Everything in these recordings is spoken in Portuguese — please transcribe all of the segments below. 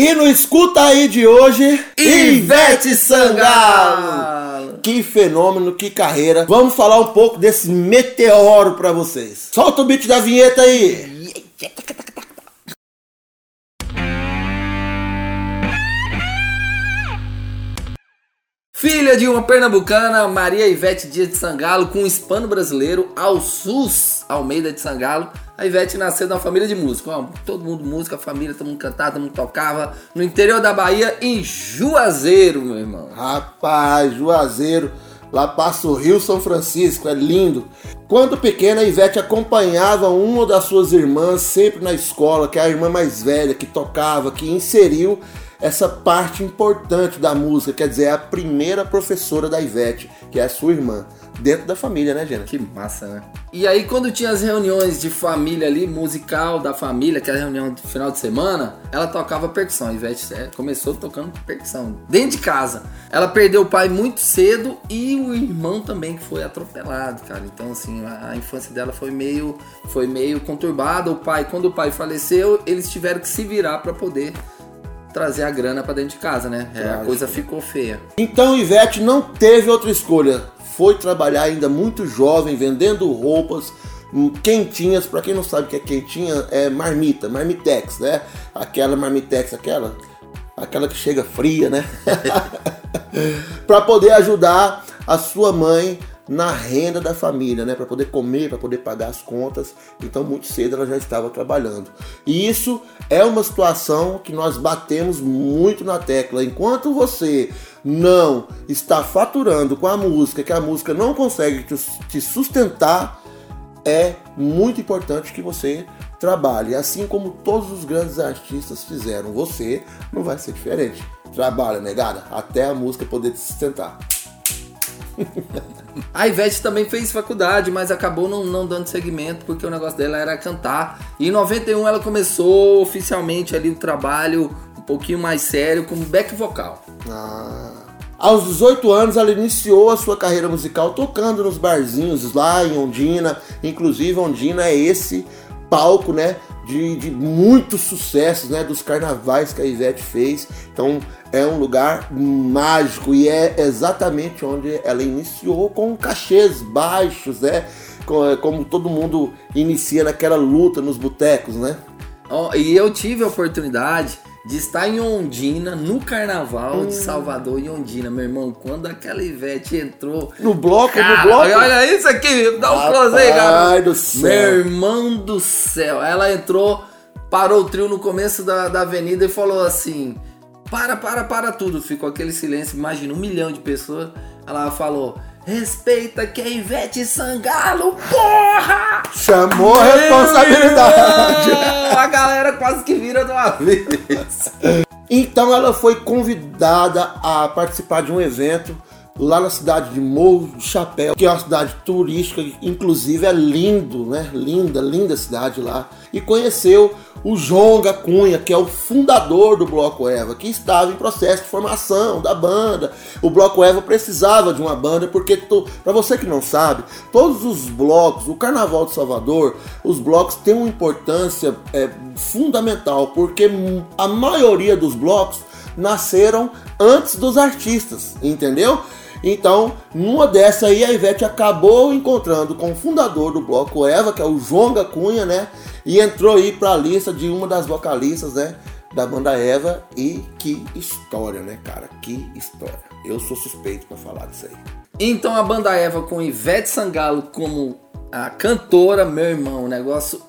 E no Escuta Aí de hoje, Ivete Sangalo! Que fenômeno, que carreira. Vamos falar um pouco desse meteoro pra vocês. Solta o beat da vinheta aí. Filha de uma pernambucana, Maria Ivete Dias de Sangalo, com um hispano brasileiro, ao SUS Almeida de Sangalo. A Ivete nasceu numa família de músicos. Todo mundo música, família, todo mundo cantava, todo mundo tocava. No interior da Bahia, em Juazeiro, meu irmão. Rapaz, Juazeiro. Lá passa o Rio São Francisco, é lindo. Quando pequena, a Ivete acompanhava uma das suas irmãs sempre na escola, que é a irmã mais velha, que tocava, que inseriu essa parte importante da música, quer dizer, é a primeira professora da Ivete, que é a sua irmã, dentro da família, né, Gena? Que massa, né? E aí, quando tinha as reuniões de família ali, musical da família, que é a reunião do final de semana, ela tocava percussão. A Ivete é, começou tocando percussão, dentro de casa. Ela perdeu o pai muito cedo e o irmão também, que foi atropelado, cara. Então, assim, a infância dela foi meio, foi meio conturbada. O pai, quando o pai faleceu, eles tiveram que se virar para poder trazer a grana para dentro de casa, né? É, a coisa ficou feia. Então Ivete não teve outra escolha. Foi trabalhar ainda muito jovem, vendendo roupas hum, quentinhas. Para quem não sabe o que é quentinha, é marmita, marmitex, né? Aquela marmitex, aquela, aquela que chega fria, né? para poder ajudar a sua mãe na renda da família, né, para poder comer, para poder pagar as contas. Então, muito cedo ela já estava trabalhando. E isso é uma situação que nós batemos muito na tecla. Enquanto você não está faturando com a música, que a música não consegue te sustentar, é muito importante que você trabalhe, assim como todos os grandes artistas fizeram. Você não vai ser diferente. Trabalha, negada, até a música poder te sustentar. A Ivete também fez faculdade, mas acabou não, não dando seguimento porque o negócio dela era cantar. E em 91 ela começou oficialmente ali o trabalho um pouquinho mais sério como back vocal. Ah. Aos 18 anos, ela iniciou a sua carreira musical tocando nos barzinhos lá em Ondina. Inclusive, Ondina é esse palco, né? De, de muitos sucessos, né? Dos carnavais que a Ivete fez. Então, é um lugar mágico e é exatamente onde ela iniciou com cachês baixos, né? Como todo mundo inicia naquela luta nos botecos, né? Oh, e eu tive a oportunidade de estar em Ondina, no carnaval hum. de Salvador, em Ondina, meu irmão. Quando aquela Ivete entrou. No bloco, cara, no bloco. Olha isso aqui, dá um close aí, cara. do céu. Meu irmão do céu. Ela entrou, parou o trio no começo da, da avenida e falou assim: para, para, para tudo. Ficou aquele silêncio, imagina, um milhão de pessoas. Ela falou: Respeita que é Ivete Sangalo, porra! Chamou a responsabilidade. a galera quase que vira de uma vez. Então ela foi convidada a participar de um evento lá na cidade de Morro do Chapéu, que é uma cidade turística, inclusive é lindo, né? Linda, linda cidade lá. E conheceu o Jonga Cunha, que é o fundador do Bloco Eva, que estava em processo de formação da banda. O Bloco Eva precisava de uma banda, porque, para você que não sabe, todos os blocos, o Carnaval de Salvador, os blocos têm uma importância é, fundamental, porque a maioria dos blocos nasceram antes dos artistas, entendeu? Então, numa dessa aí, a Ivete acabou encontrando com o fundador do bloco Eva, que é o Jonga Cunha, né? E entrou aí para a lista de uma das vocalistas, né? Da banda Eva. E que história, né, cara? Que história. Eu sou suspeito para falar disso aí. Então, a banda Eva com Ivete Sangalo como a cantora, meu irmão, o negócio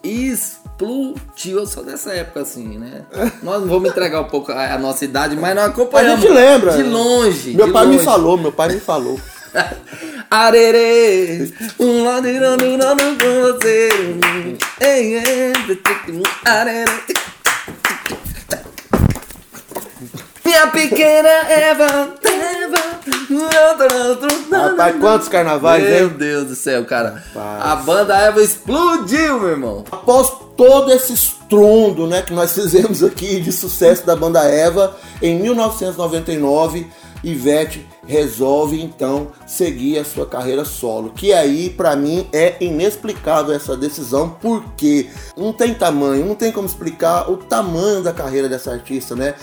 explodiu. Eu sou dessa época assim, né? Nós não vamos entregar um pouco a, nossa idade, mas nós acompanhamos. A gente lembra. De longe. Meu de pai longe. me falou, meu pai me falou. Arerê, um ladeirando com você. Arerê. Minha pequena Eva, Eva. Rapaz, quantos carnavais, Meu hein? Deus do céu, cara. Rapaz. A banda Eva explodiu, meu irmão. Após todo esse estrondo, né, que nós fizemos aqui de sucesso da banda Eva, em 1999 Ivete resolve então seguir a sua carreira solo. Que aí, para mim, é inexplicável essa decisão, porque não tem tamanho, não tem como explicar o tamanho da carreira dessa artista, né?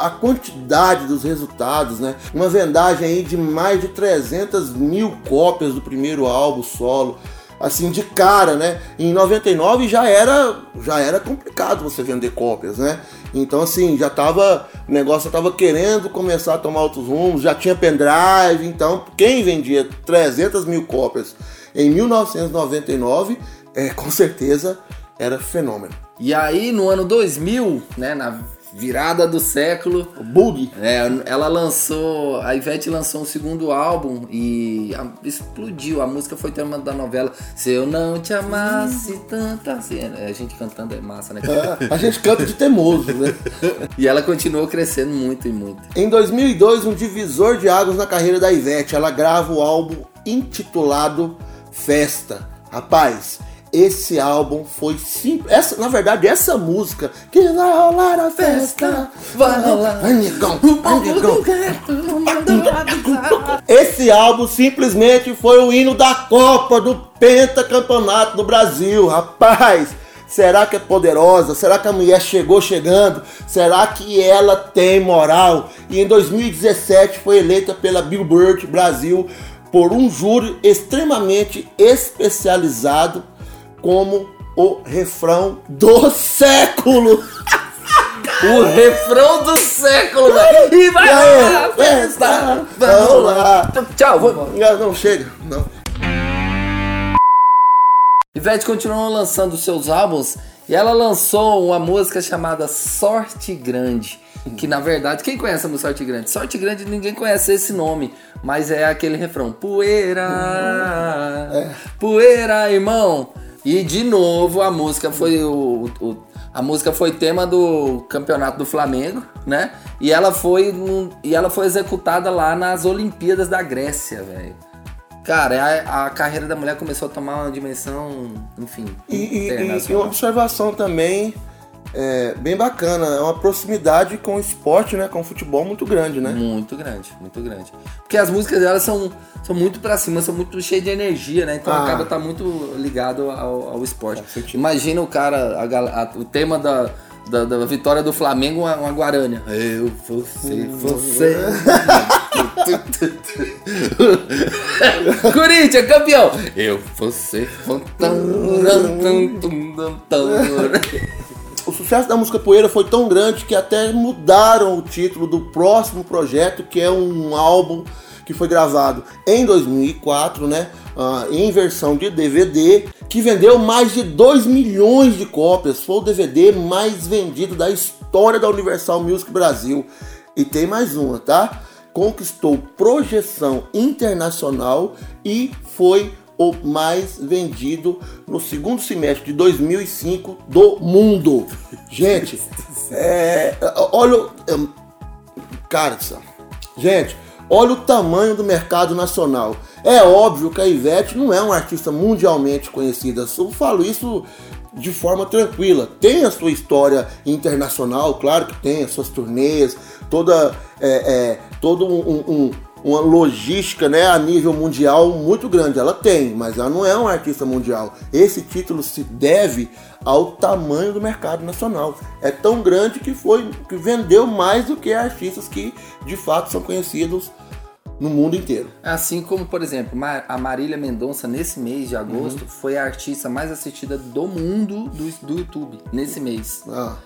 A quantidade dos resultados, né? Uma vendagem aí de mais de 300 mil cópias do primeiro álbum solo assim de cara, né? Em 99 já era já era complicado você vender cópias, né? Então assim, já tava o negócio tava querendo começar a tomar outros rumos, já tinha pendrive, então quem vendia 300 mil cópias em 1999, é, com certeza era fenômeno. E aí no ano 2000, né, na virada do século. Bug. É, ela lançou, a Ivete lançou um segundo álbum e a, explodiu. A música foi tema da novela Se Eu Não Te Amasse Tanto assim. A gente cantando é massa, né? É, a gente canta de teimoso, né? e ela continuou crescendo muito e muito. Em 2002, um divisor de águas na carreira da Ivete. Ela grava o álbum intitulado Festa. Rapaz, esse álbum foi simples. Essa, na verdade, essa música que vai rolar a festa, vai rolar. Esse álbum simplesmente foi o hino da Copa do Pentacampeonato do Brasil, rapaz. Será que é poderosa? Será que a mulher chegou chegando? Será que ela tem moral? E em 2017 foi eleita pela Billboard Brasil por um júri extremamente especializado como o refrão do século. o refrão do século, velho. E vai lá, festa. Vamos lá. Tchau, vamos. Não, chega. Não. Ivete continuou lançando seus álbuns e ela lançou uma música chamada Sorte Grande. Que na verdade, quem conhece a música Sorte Grande? Sorte Grande ninguém conhece esse nome, mas é aquele refrão: Poeira, é. poeira, irmão. E de novo a música foi o, o, a música foi tema do campeonato do Flamengo, né? E ela foi e ela foi executada lá nas Olimpíadas da Grécia, velho. Cara, a, a, carreira da mulher começou a tomar uma dimensão, enfim, e, e, e uma observação também é, bem bacana. É uma proximidade com o esporte, né? Com o futebol muito grande, né? Muito grande, muito grande. Porque as músicas dela são, são muito pra cima, são muito cheias de energia, né? Então ah. acaba tá muito ligado ao, ao esporte. Imagina o cara, a, a, o tema da, da, da, vitória do Flamengo, uma, uma Guarânia. Eu, você, você. Corinthians, campeão! Eu, você, o sucesso da música Poeira foi tão grande que até mudaram o título do próximo projeto, que é um álbum que foi gravado em 2004, né, uh, em versão de DVD, que vendeu mais de 2 milhões de cópias. Foi o DVD mais vendido da história da Universal Music Brasil. E tem mais uma, tá? Conquistou projeção internacional e foi o mais vendido no segundo semestre de 2005 do mundo. Gente, é, olha. Cara, gente, olha o tamanho do mercado nacional. É óbvio que a Ivete não é uma artista mundialmente conhecida. Eu falo isso de forma tranquila. Tem a sua história internacional, claro que tem, as suas turnês, toda, é, é, todo um, um uma logística né, a nível mundial muito grande. Ela tem, mas ela não é uma artista mundial. Esse título se deve ao tamanho do mercado nacional. É tão grande que foi que vendeu mais do que artistas que de fato são conhecidos no mundo inteiro. Assim como, por exemplo, a Marília Mendonça, nesse mês de agosto, uhum. foi a artista mais assistida do mundo do, do YouTube, nesse mês. Ah.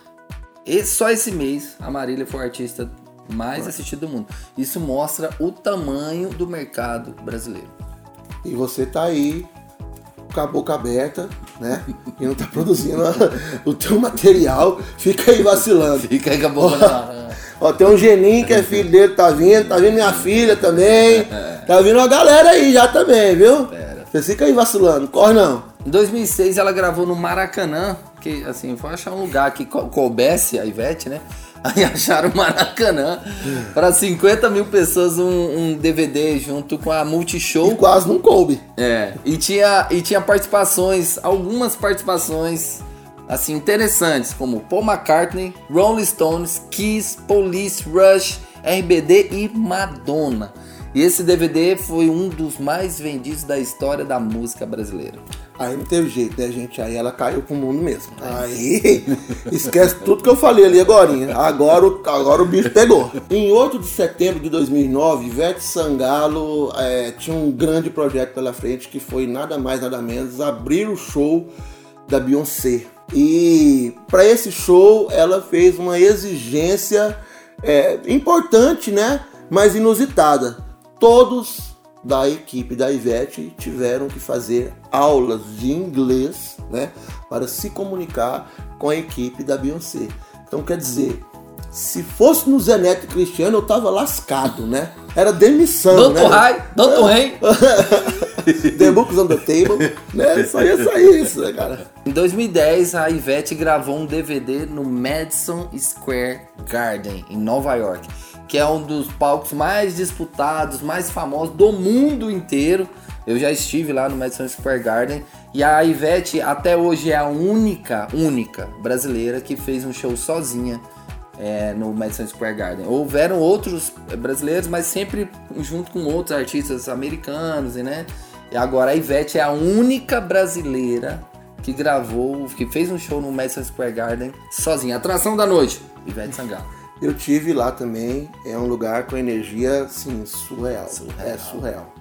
E só esse mês a Marília foi a artista mais assistido do mundo. Isso mostra o tamanho do mercado brasileiro. E você tá aí com a boca aberta, né? E não tá produzindo o teu material, fica aí vacilando. Fica aí com a boca Ó, tem um Geninho que é filho dele, tá vindo, tá vindo minha filha também. Tá vindo uma galera aí já também, viu? Você fica aí vacilando, corre não. Em 2006 ela gravou no Maracanã, que assim, foi achar um lugar que coubesse a Ivete, né? Aí acharam o Maracanã para 50 mil pessoas um, um, DVD junto com a Multishow. E quase não coube. É. E tinha, e tinha participações, algumas participações assim interessantes, como Paul McCartney, Rolling Stones, Kiss, Police, Rush RBD e Madonna. E esse DVD foi um dos mais vendidos da história da música brasileira. Aí não teve jeito, né, gente? Aí ela caiu pro mundo mesmo. Aí esquece tudo que eu falei ali agora. Agora, o- agora o bicho pegou. Em 8 de setembro de 2009, Ivete Sangalo é, tinha um grande projeto pela frente que foi nada mais nada menos abrir o show da Beyoncé. E para esse show ela fez uma exigência é, importante, né? Mas inusitada. Todos da equipe da Ivete tiveram que fazer aulas de inglês, né, para se comunicar com a equipe da Beyoncé. Então, quer dizer, se fosse no Zé Neto e Cristiano, eu tava lascado, né? Era demissão, Don't né? High, Don't Rain. The Books on the Table, né? Só ia sair isso, né, cara? Em 2010, a Ivete gravou um DVD no Madison Square Garden, em Nova York, que é um dos palcos mais disputados, mais famosos do mundo inteiro. Eu já estive lá no Madison Square Garden e a Ivete até hoje é a única, única brasileira que fez um show sozinha é, no Madison Square Garden. Houveram outros brasileiros, mas sempre junto com outros artistas americanos, né? E agora a Ivete é a única brasileira que gravou, que fez um show no Madison Square Garden sozinha. Atração da noite, Ivete Sangalo. Eu tive lá também, é um lugar com energia, assim, surreal. É surreal.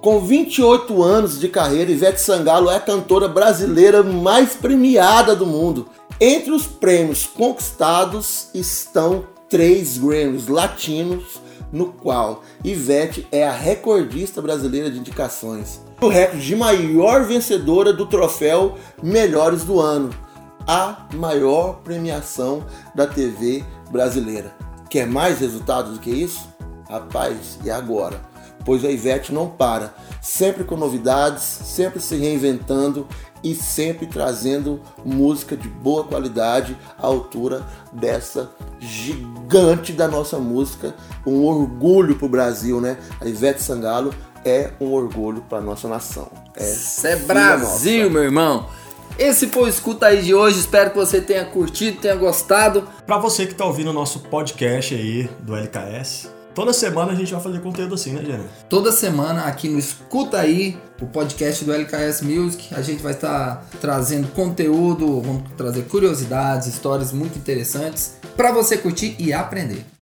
Com 28 anos de carreira, Ivete Sangalo é a cantora brasileira mais premiada do mundo. Entre os prêmios conquistados estão três Grammys latinos, no qual Ivete é a recordista brasileira de indicações. O recorde de maior vencedora do troféu Melhores do Ano, a maior premiação da TV brasileira. Quer mais resultados do que isso? Rapaz, e agora? Pois a Ivete não para, sempre com novidades, sempre se reinventando e sempre trazendo música de boa qualidade à altura dessa gigante da nossa música, um orgulho pro Brasil, né? A Ivete Sangalo é um orgulho para nossa nação. É, é Brasil, nossa. meu irmão. Esse foi o Escuta aí de hoje. Espero que você tenha curtido, tenha gostado. Pra você que tá ouvindo o nosso podcast aí do LKS, toda semana a gente vai fazer conteúdo assim, né, Jenny? Toda semana aqui no Escuta aí, o podcast do LKS Music, a gente vai estar trazendo conteúdo, vamos trazer curiosidades, histórias muito interessantes para você curtir e aprender.